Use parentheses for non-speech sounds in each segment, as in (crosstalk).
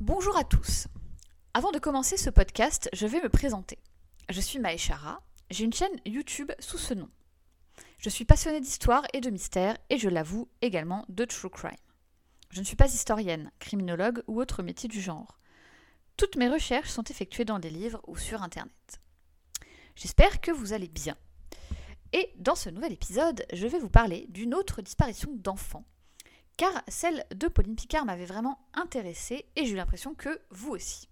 Bonjour à tous. Avant de commencer ce podcast, je vais me présenter. Je suis Maeshara, j'ai une chaîne YouTube sous ce nom. Je suis passionnée d'histoire et de mystère et je l'avoue également de true crime. Je ne suis pas historienne, criminologue ou autre métier du genre. Toutes mes recherches sont effectuées dans des livres ou sur Internet. J'espère que vous allez bien. Et dans ce nouvel épisode, je vais vous parler d'une autre disparition d'enfants. Car celle de Pauline Picard m'avait vraiment intéressée et j'ai eu l'impression que vous aussi.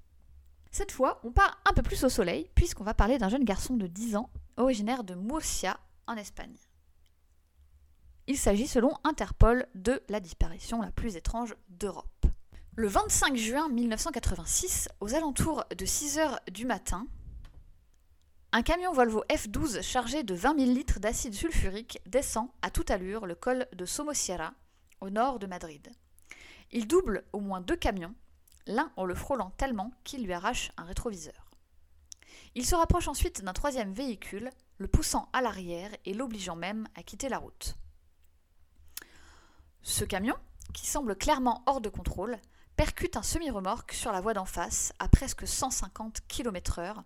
Cette fois, on part un peu plus au soleil puisqu'on va parler d'un jeune garçon de 10 ans originaire de Murcia en Espagne. Il s'agit selon Interpol de la disparition la plus étrange d'Europe. Le 25 juin 1986, aux alentours de 6 heures du matin, un camion Volvo F12 chargé de 20 000 litres d'acide sulfurique descend à toute allure le col de Somosierra, au nord de Madrid. Il double au moins deux camions, l'un en le frôlant tellement qu'il lui arrache un rétroviseur. Il se rapproche ensuite d'un troisième véhicule, le poussant à l'arrière et l'obligeant même à quitter la route. Ce camion, qui semble clairement hors de contrôle, percute un semi-remorque sur la voie d'en face à presque 150 km/h,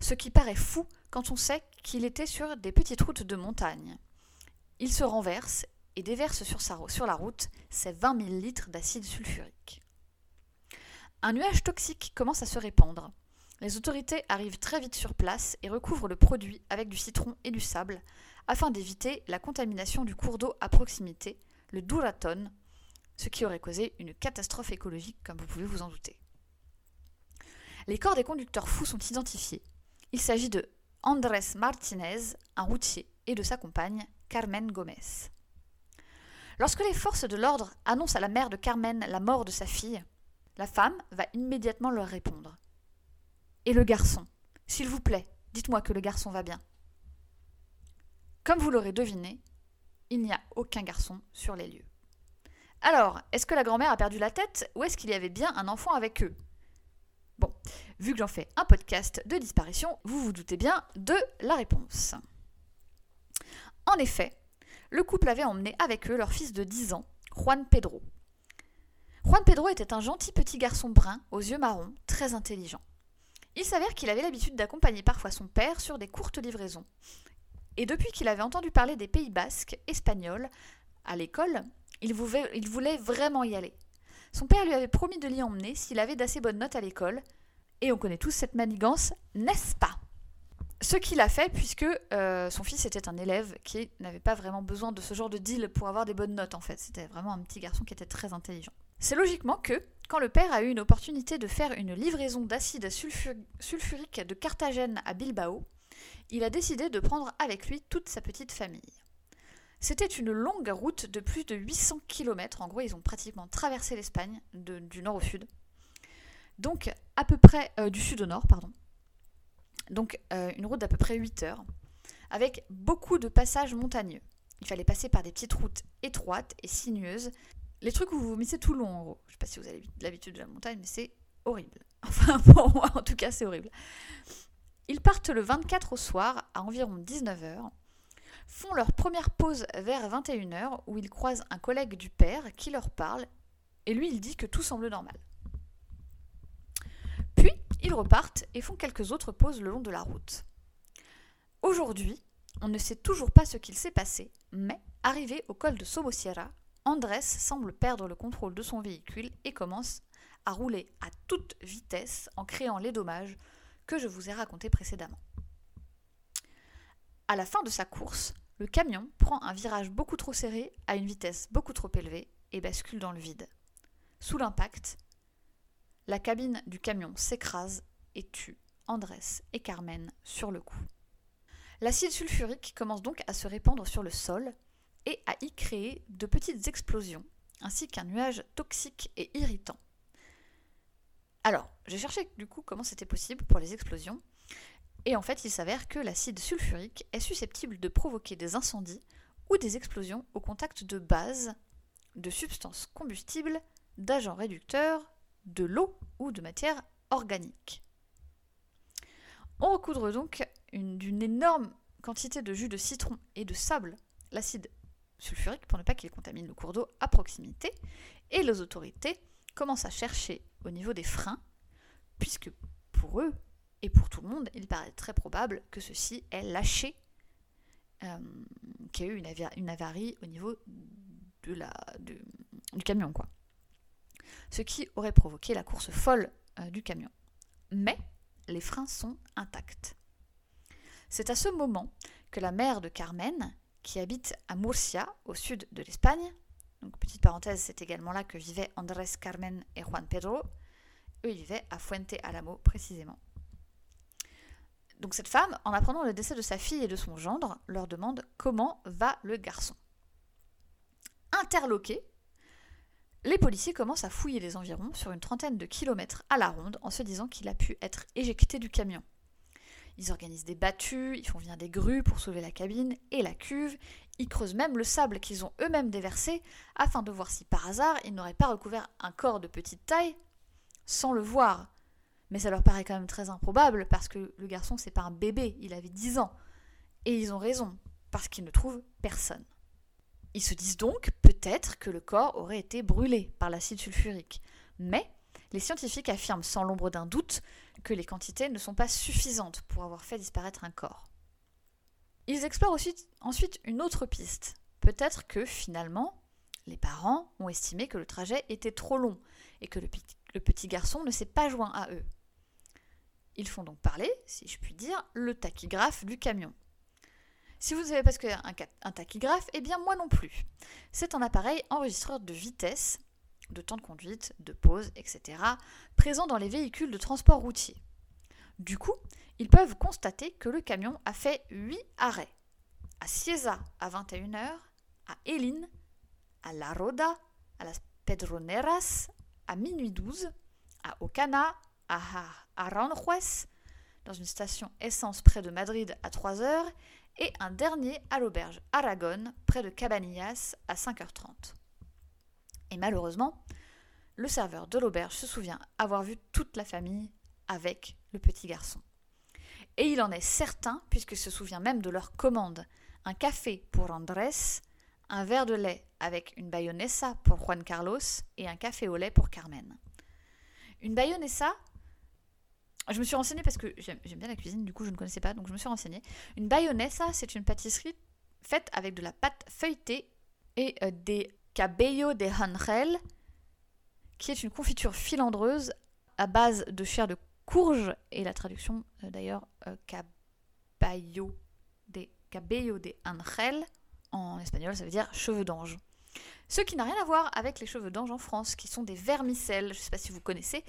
ce qui paraît fou quand on sait qu'il était sur des petites routes de montagne. Il se renverse et déverse sur, la route ses 20 000 litres d'acide sulfurique. Un nuage toxique commence à se répandre. Les autorités arrivent très vite sur place et recouvrent le produit avec du citron et du sable afin d'éviter la contamination du cours d'eau à proximité, le Duraton, ce qui aurait causé une catastrophe écologique comme vous pouvez vous en douter. Les corps des conducteurs fous sont identifiés. Il s'agit de Andrés Martinez, un routier, et de sa compagne, Carmen Gomez. Lorsque les forces de l'ordre annoncent à la mère de Carmen la mort de sa fille, la femme va immédiatement leur répondre. Et le garçon S'il vous plaît, dites-moi que le garçon va bien. Comme vous l'aurez deviné, il n'y a aucun garçon sur les lieux. Alors, est-ce que la grand-mère a perdu la tête ou est-ce qu'il y avait bien un enfant avec eux? Bon, vu que j'en fais un podcast de disparition, vous vous doutez bien de la réponse. En effet, le couple avait emmené avec eux leur fils de 10 ans, Juan Pedro. Juan Pedro était un gentil petit garçon brun, aux yeux marrons, très intelligent. Il s'avère qu'il avait l'habitude d'accompagner parfois son père sur des courtes livraisons. Et depuis qu'il avait entendu parler des Pays basques, espagnols, à l'école, il il voulait vraiment y aller. Son père lui avait promis de l'y emmener s'il avait d'assez bonnes notes à l'école, et on connaît tous cette manigance, n'est-ce pas? Ce qu'il a fait, puisque euh, son fils était un élève qui n'avait pas vraiment besoin de ce genre de deal pour avoir des bonnes notes, en fait. C'était vraiment un petit garçon qui était très intelligent. C'est logiquement que, quand le père a eu une opportunité de faire une livraison d'acide sulfurique de Carthagène à Bilbao, il a décidé de prendre avec lui toute sa petite famille. C'était une longue route de plus de 800 km. En gros, ils ont pratiquement traversé l'Espagne du nord au sud. Donc, à peu près euh, du sud au nord, pardon. Donc, euh, une route d'à peu près 8 heures, avec beaucoup de passages montagneux. Il fallait passer par des petites routes étroites et sinueuses. Les trucs où vous vomissez tout le long, en gros. Je sais pas si vous avez l'habitude de la montagne, mais c'est horrible. (laughs) Enfin, pour moi, en tout cas, c'est horrible. Ils partent le 24 au soir, à environ 19h, font leur première pause vers 21h où ils croisent un collègue du père qui leur parle et lui il dit que tout semble normal. Ils repartent et font quelques autres pauses le long de la route. Aujourd'hui, on ne sait toujours pas ce qu'il s'est passé, mais arrivé au col de Somosierra, Andrés semble perdre le contrôle de son véhicule et commence à rouler à toute vitesse en créant les dommages que je vous ai racontés précédemment. À la fin de sa course, le camion prend un virage beaucoup trop serré à une vitesse beaucoup trop élevée et bascule dans le vide. Sous l'impact, la cabine du camion s'écrase et tue Andrés et Carmen sur le coup. L'acide sulfurique commence donc à se répandre sur le sol et à y créer de petites explosions, ainsi qu'un nuage toxique et irritant. Alors, j'ai cherché du coup comment c'était possible pour les explosions, et en fait, il s'avère que l'acide sulfurique est susceptible de provoquer des incendies ou des explosions au contact de bases, de substances combustibles, d'agents réducteurs, de l'eau ou de matière organique. On recoudre donc d'une énorme quantité de jus de citron et de sable l'acide sulfurique pour ne pas qu'il contamine le cours d'eau à proximité, et les autorités commencent à chercher au niveau des freins, puisque pour eux et pour tout le monde, il paraît très probable que ceci ait lâché, euh, qu'il y a eu une, avarie au niveau du camion, quoi. Ce qui aurait provoqué la course folle euh, du camion. Mais les freins sont intacts. C'est à ce moment que la mère de Carmen, qui habite à Murcia, au sud de l'Espagne, donc petite parenthèse, c'est également là que vivaient Andrés Carmen et Juan Pedro, eux vivaient à Fuente Alamo précisément. Donc cette femme, en apprenant le décès de sa fille et de son gendre, leur demande comment va le garçon. Interloqués, les policiers commencent à fouiller les environs sur une trentaine de kilomètres à la ronde en se disant qu'il a pu être éjecté du camion. Ils organisent des battues, ils font venir des grues pour sauver la cabine et la cuve, ils creusent même le sable qu'ils ont eux-mêmes déversé afin de voir si par hasard ils n'auraient pas recouvert un corps de petite taille sans le voir. Mais ça leur paraît quand même très improbable parce que le garçon c'est pas un bébé, il avait 10 ans. Et ils ont raison, parce qu'ils ne trouvent personne. Ils se disent donc peut-être que le corps aurait été brûlé par l'acide sulfurique. Mais les scientifiques affirment sans l'ombre d'un doute que les quantités ne sont pas suffisantes pour avoir fait disparaître un corps. Ils explorent ensuite une autre piste. Peut-être que finalement, les parents ont estimé que le trajet était trop long et que le, petit garçon ne s'est pas joint à eux. Ils font donc parler, si je puis dire, le tachygraphe du camion. Si vous ne pas ce qu'est un, tachygraphe, eh bien moi non plus. C'est un appareil enregistreur de vitesse, de temps de conduite, de pause, etc., présent dans les véhicules de transport routier. Du coup, ils peuvent constater que le camion a fait 8 arrêts. À Cieza à 21h, à Elin, à La Roda, à Las Pedroneras à minuit 12, à Ocana, à Aranjuez, dans une station essence près de Madrid à 3h, et un dernier à l'auberge Aragon, près de Cabanillas, à 5h30. Et malheureusement, le serveur de l'auberge se souvient avoir vu toute la famille avec le petit garçon. Et il en est certain, puisqu'il se souvient même de leur commande un café pour Andrés, un verre de lait avec une bayonessa pour Juan Carlos et un café au lait pour Carmen. Une bayonessa, je me suis renseignée parce que j'aime bien la cuisine, du coup je ne connaissais pas, donc je me suis renseignée. Une bayonessa, c'est une pâtisserie faite avec de la pâte feuilletée et euh, des cabello de hanrel, qui est une confiture filandreuse à base de chair de courge, et la traduction euh, d'ailleurs, euh, cabello de, cabello en espagnol ça veut dire cheveux d'ange. Ce qui n'a rien à voir avec les cheveux d'ange en France, qui sont des vermicelles, je ne sais pas si vous connaissez,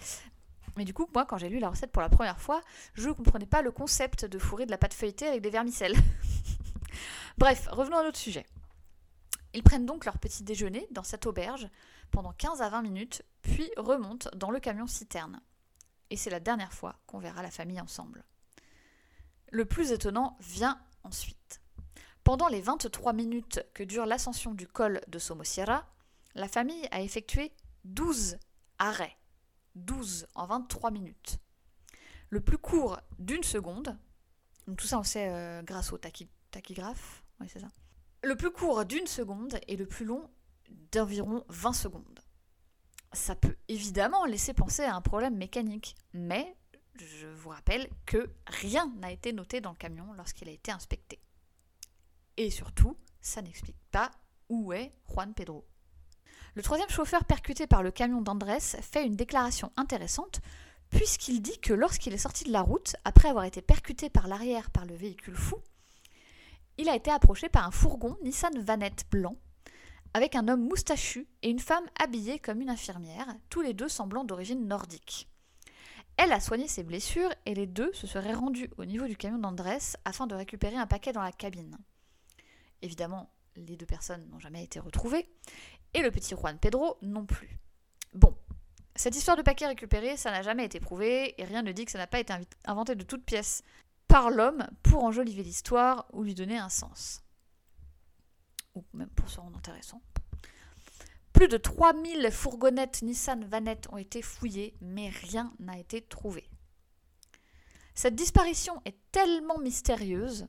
mais du coup, moi, quand j'ai lu la recette pour la première fois, je ne comprenais pas le concept de fourrer de la pâte feuilletée avec des vermicelles. (laughs) Bref, revenons à notre sujet. Ils prennent donc leur petit déjeuner dans cette auberge pendant 15 à 20 minutes, puis remontent dans le camion citerne. Et c'est la dernière fois qu'on verra la famille ensemble. Le plus étonnant vient ensuite. Pendant les 23 minutes que dure l'ascension du col de Somosierra, la famille a effectué 12 arrêts 12 en 23 minutes. Le plus court d'une seconde, donc tout ça on sait euh, grâce au tachygraphe, oui c'est ça. Le plus court d'une seconde et le plus long d'environ 20 secondes. Ça peut évidemment laisser penser à un problème mécanique, mais je vous rappelle que rien n'a été noté dans le camion lorsqu'il a été inspecté. Et surtout, ça n'explique pas où est Juan Pedro. Le troisième chauffeur percuté par le camion d'Andrés fait une déclaration intéressante puisqu'il dit que lorsqu'il est sorti de la route, après avoir été percuté par l'arrière par le véhicule fou, il a été approché par un fourgon Nissan Vanette blanc avec un homme moustachu et une femme habillée comme une infirmière, tous les deux semblant d'origine nordique. Elle a soigné ses blessures et les deux se seraient rendus au niveau du camion d'Andrés afin de récupérer un paquet dans la cabine. Évidemment, les deux personnes n'ont jamais été retrouvées et le petit Juan Pedro non plus. Bon, cette histoire de paquet récupéré, ça n'a jamais été prouvé, et rien ne dit que ça n'a pas été inventé de toutes pièces par l'homme pour enjoliver l'histoire ou lui donner un sens. Ou même pour se rendre intéressant. Plus de 3000 fourgonnettes Nissan Vanette ont été fouillées, mais rien n'a été trouvé. Cette disparition est tellement mystérieuse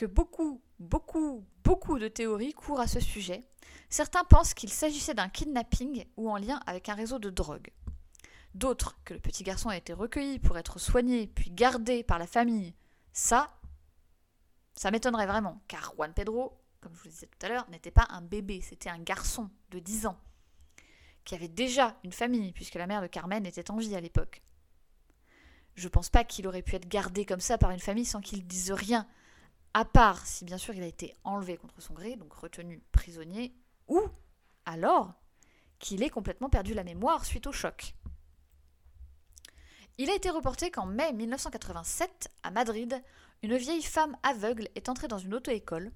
que beaucoup, beaucoup, beaucoup de théories courent à ce sujet, Certains pensent qu'il s'agissait d'un kidnapping ou en lien avec un réseau de drogue. D'autres, que le petit garçon a été recueilli pour être soigné, puis gardé par la famille. Ça, ça m'étonnerait vraiment, car Juan Pedro, comme je vous le disais tout à l'heure, n'était pas un bébé, c'était un garçon de 10 ans, qui avait déjà une famille, puisque la mère de Carmen était en vie à l'époque. Je pense pas qu'il aurait pu être gardé comme ça par une famille sans qu'il dise rien, à part si bien sûr il a été enlevé contre son gré, donc retenu prisonnier, ou alors qu'il ait complètement perdu la mémoire suite au choc. Il a été reporté qu'en mai 1987, à Madrid, une vieille femme aveugle est entrée dans une auto-école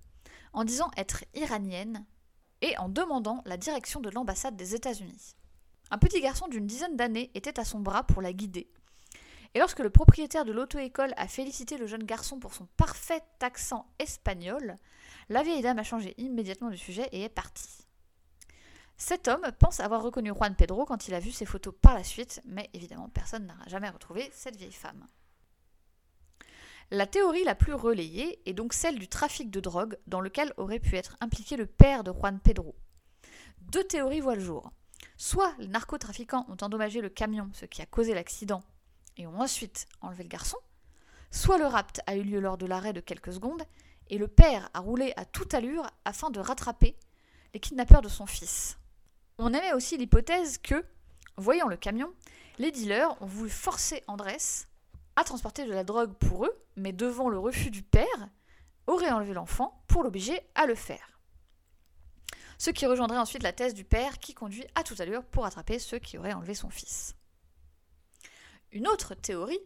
en disant être iranienne et en demandant la direction de l'ambassade des États-Unis. Un petit garçon d'une dizaine d'années était à son bras pour la guider. Et lorsque le propriétaire de l'auto-école a félicité le jeune garçon pour son parfait accent espagnol, la vieille dame a changé immédiatement de sujet et est partie. Cet homme pense avoir reconnu Juan Pedro quand il a vu ses photos par la suite, mais évidemment personne n'a jamais retrouvé cette vieille femme. La théorie la plus relayée est donc celle du trafic de drogue dans lequel aurait pu être impliqué le père de Juan Pedro. Deux théories voient le jour. Soit les narcotrafiquants ont endommagé le camion, ce qui a causé l'accident, et ont ensuite enlevé le garçon, soit le rapt a eu lieu lors de l'arrêt de quelques secondes, et le père a roulé à toute allure afin de rattraper les kidnappeurs de son fils. On émet aussi l'hypothèse que, voyant le camion, les dealers ont voulu forcer Andrés à transporter de la drogue pour eux, mais devant le refus du père, auraient enlevé l'enfant pour l'obliger à le faire. Ce qui rejoindrait ensuite la thèse du père qui conduit à toute allure pour attraper ceux qui auraient enlevé son fils. Une autre théorie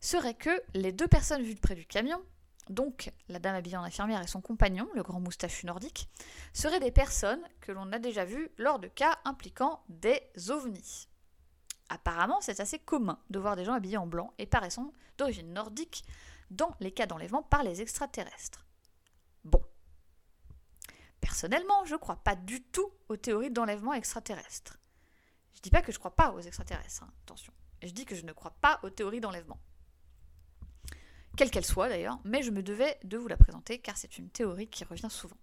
serait que les deux personnes vues de près du camion donc la dame habillée en infirmière et son compagnon, le grand moustachu nordique, seraient des personnes que l'on a déjà vues lors de cas impliquant des ovnis. Apparemment, c'est assez commun de voir des gens habillés en blanc et paraissant d'origine nordique dans les cas d'enlèvement par les extraterrestres. Bon. Personnellement, je ne crois pas du tout aux théories d'enlèvement extraterrestre. Je dis pas que je ne crois pas aux extraterrestres, hein, attention. Je dis que je ne crois pas aux théories d'enlèvement quelle qu'elle soit d'ailleurs, mais je me devais de vous la présenter car c'est une théorie qui revient souvent.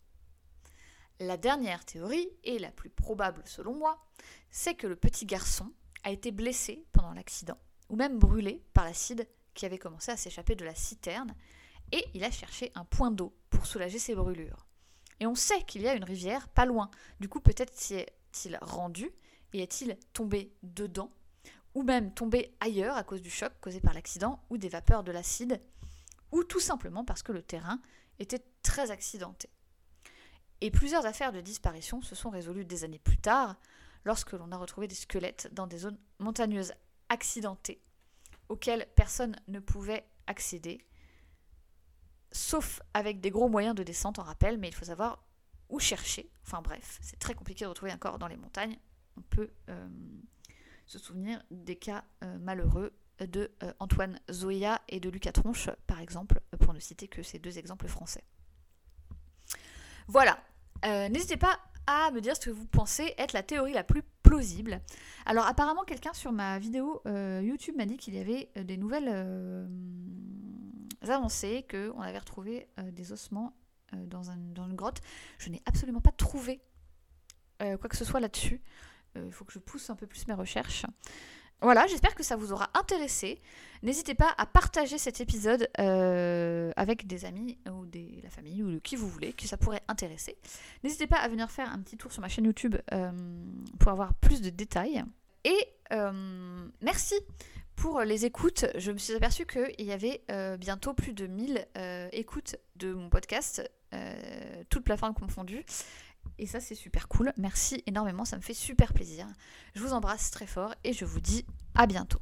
La dernière théorie, et la plus probable selon moi, c'est que le petit garçon a été blessé pendant l'accident, ou même brûlé par l'acide qui avait commencé à s'échapper de la citerne, et il a cherché un point d'eau pour soulager ses brûlures. Et on sait qu'il y a une rivière pas loin, du coup peut-être s'y est-il rendu, et est-il tombé dedans, ou même tombé ailleurs à cause du choc causé par l'accident, ou des vapeurs de l'acide, ou tout simplement parce que le terrain était très accidenté. Et plusieurs affaires de disparition se sont résolues des années plus tard, lorsque l'on a retrouvé des squelettes dans des zones montagneuses accidentées, auxquelles personne ne pouvait accéder, sauf avec des gros moyens de descente en rappel, mais il faut savoir où chercher. Enfin bref, c'est très compliqué de retrouver un corps dans les montagnes. On peut euh, se souvenir des cas euh, malheureux de euh, Antoine Zoya et de Lucas Tronche, par exemple, pour ne citer que ces deux exemples français. Voilà. Euh, n'hésitez pas à me dire ce que vous pensez être la théorie la plus plausible. Alors apparemment quelqu'un sur ma vidéo euh, YouTube m'a dit qu'il y avait des nouvelles avancées, qu'on avait retrouvé des ossements dans, une grotte. Je n'ai absolument pas trouvé quoi que ce soit là-dessus. Il faut que je pousse un peu plus mes recherches. Voilà, j'espère que ça vous aura intéressé. N'hésitez pas à partager cet épisode euh, avec des amis ou des, la famille ou qui vous voulez, que ça pourrait intéresser. N'hésitez pas à venir faire un petit tour sur ma chaîne YouTube euh, pour avoir plus de détails. Et euh, merci pour les écoutes. Je me suis aperçue qu'il y avait bientôt plus de 1000 écoutes de mon podcast, toutes plateformes confondues. Et ça, c'est super cool. Merci énormément, ça me fait super plaisir. Je vous embrasse très fort et je vous dis à bientôt.